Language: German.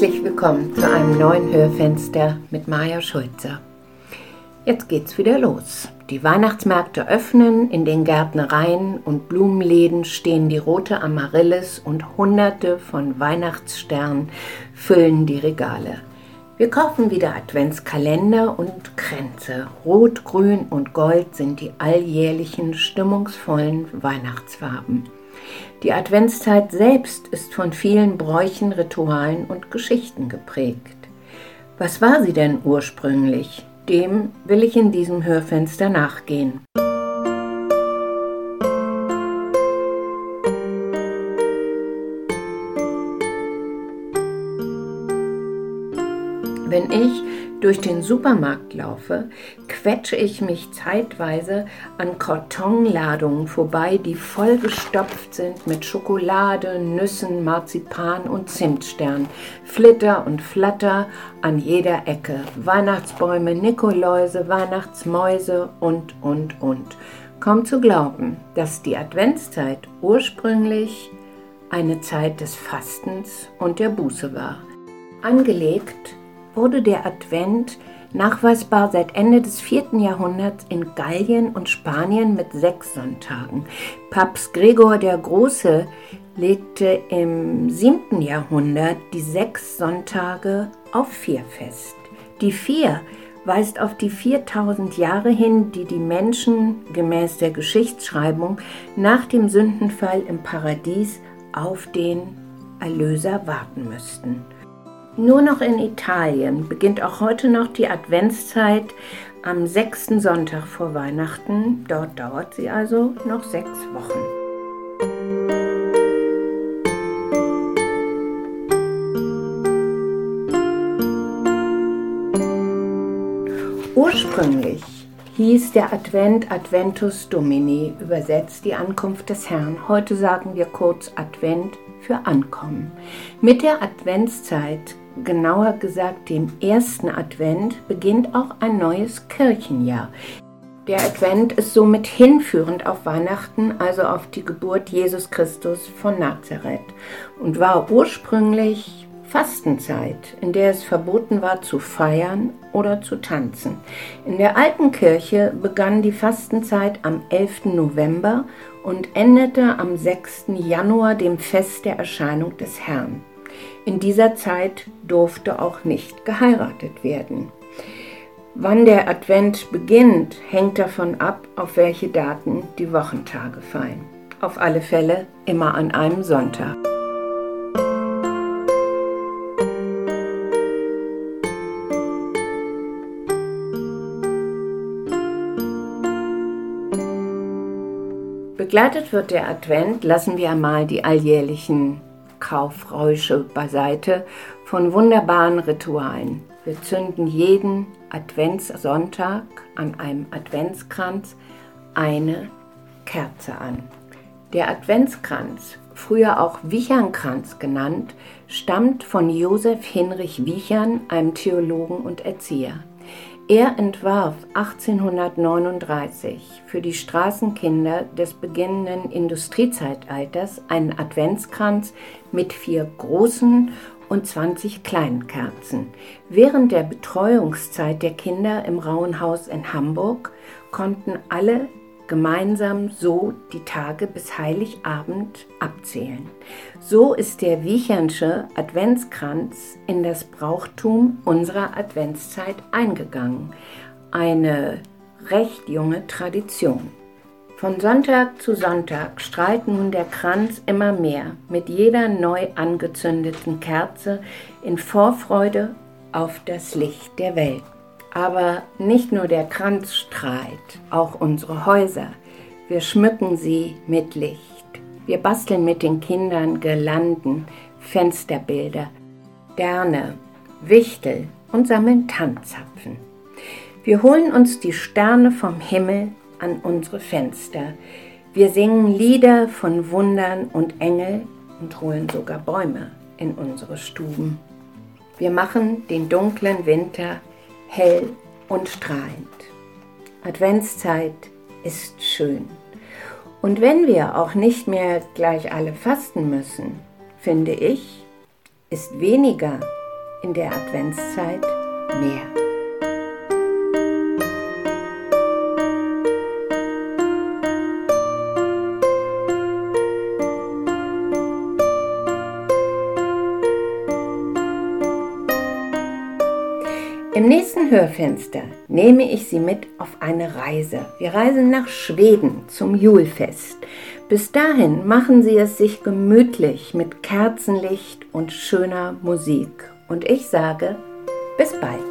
willkommen zu einem neuen Hörfenster mit Maja Schulzer. Jetzt geht's wieder los. Die Weihnachtsmärkte öffnen, in den Gärtnereien und Blumenläden stehen die rote Amaryllis und hunderte von Weihnachtssternen füllen die Regale. Wir kaufen wieder Adventskalender und Kränze. Rot, Grün und Gold sind die alljährlichen stimmungsvollen Weihnachtsfarben. Die Adventszeit selbst ist von vielen Bräuchen, Ritualen und Geschichten geprägt. Was war sie denn ursprünglich? Dem will ich in diesem Hörfenster nachgehen. Wenn ich durch den Supermarkt laufe, quetsche ich mich zeitweise an Kartonladungen vorbei, die vollgestopft sind mit Schokolade, Nüssen, Marzipan und Zimtstern. Flitter und Flatter an jeder Ecke. Weihnachtsbäume, Nikoläuse, Weihnachtsmäuse und, und, und. Kaum zu glauben, dass die Adventszeit ursprünglich eine Zeit des Fastens und der Buße war. Angelegt wurde der Advent nachweisbar seit Ende des 4. Jahrhunderts in Gallien und Spanien mit sechs Sonntagen. Papst Gregor der Große legte im 7. Jahrhundert die sechs Sonntage auf vier fest. Die vier weist auf die 4000 Jahre hin, die die Menschen gemäß der Geschichtsschreibung nach dem Sündenfall im Paradies auf den Erlöser warten müssten. Nur noch in Italien beginnt auch heute noch die Adventszeit am sechsten Sonntag vor Weihnachten. Dort dauert sie also noch sechs Wochen. Ursprünglich hieß der Advent Adventus Domini, übersetzt die Ankunft des Herrn. Heute sagen wir kurz Advent für Ankommen. Mit der Adventszeit genauer gesagt dem ersten Advent, beginnt auch ein neues Kirchenjahr. Der Advent ist somit hinführend auf Weihnachten, also auf die Geburt Jesus Christus von Nazareth und war ursprünglich Fastenzeit, in der es verboten war zu feiern oder zu tanzen. In der alten Kirche begann die Fastenzeit am 11. November und endete am 6. Januar, dem Fest der Erscheinung des Herrn. In dieser Zeit durfte auch nicht geheiratet werden. Wann der Advent beginnt, hängt davon ab, auf welche Daten die Wochentage fallen. Auf alle Fälle immer an einem Sonntag. Begleitet wird der Advent, lassen wir einmal die alljährlichen Kaufräusche beiseite von wunderbaren Ritualen. Wir zünden jeden Adventssonntag an einem Adventskranz eine Kerze an. Der Adventskranz, früher auch Wichernkranz genannt, stammt von Josef Hinrich Wichern, einem Theologen und Erzieher. Er entwarf 1839 für die Straßenkinder des beginnenden Industriezeitalters einen Adventskranz mit vier großen und 20 kleinen Kerzen. Während der Betreuungszeit der Kinder im Rauenhaus in Hamburg konnten alle gemeinsam so die Tage bis Heiligabend abzählen. So ist der Wiechernsche Adventskranz in das Brauchtum unserer Adventszeit eingegangen. Eine recht junge Tradition. Von Sonntag zu Sonntag strahlt nun der Kranz immer mehr mit jeder neu angezündeten Kerze in Vorfreude auf das Licht der Welt. Aber nicht nur der Kranz strahlt, auch unsere Häuser. Wir schmücken sie mit Licht. Wir basteln mit den Kindern Girlanden, Fensterbilder, Sterne, Wichtel und sammeln Tanzapfen. Wir holen uns die Sterne vom Himmel an unsere Fenster. Wir singen Lieder von Wundern und Engel und holen sogar Bäume in unsere Stuben. Wir machen den dunklen Winter hell und strahlend. Adventszeit ist schön. Und wenn wir auch nicht mehr gleich alle fasten müssen, finde ich, ist weniger in der Adventszeit mehr. Im nächsten Hörfenster nehme ich Sie mit auf eine Reise. Wir reisen nach Schweden zum Julfest. Bis dahin machen Sie es sich gemütlich mit Kerzenlicht und schöner Musik. Und ich sage, bis bald.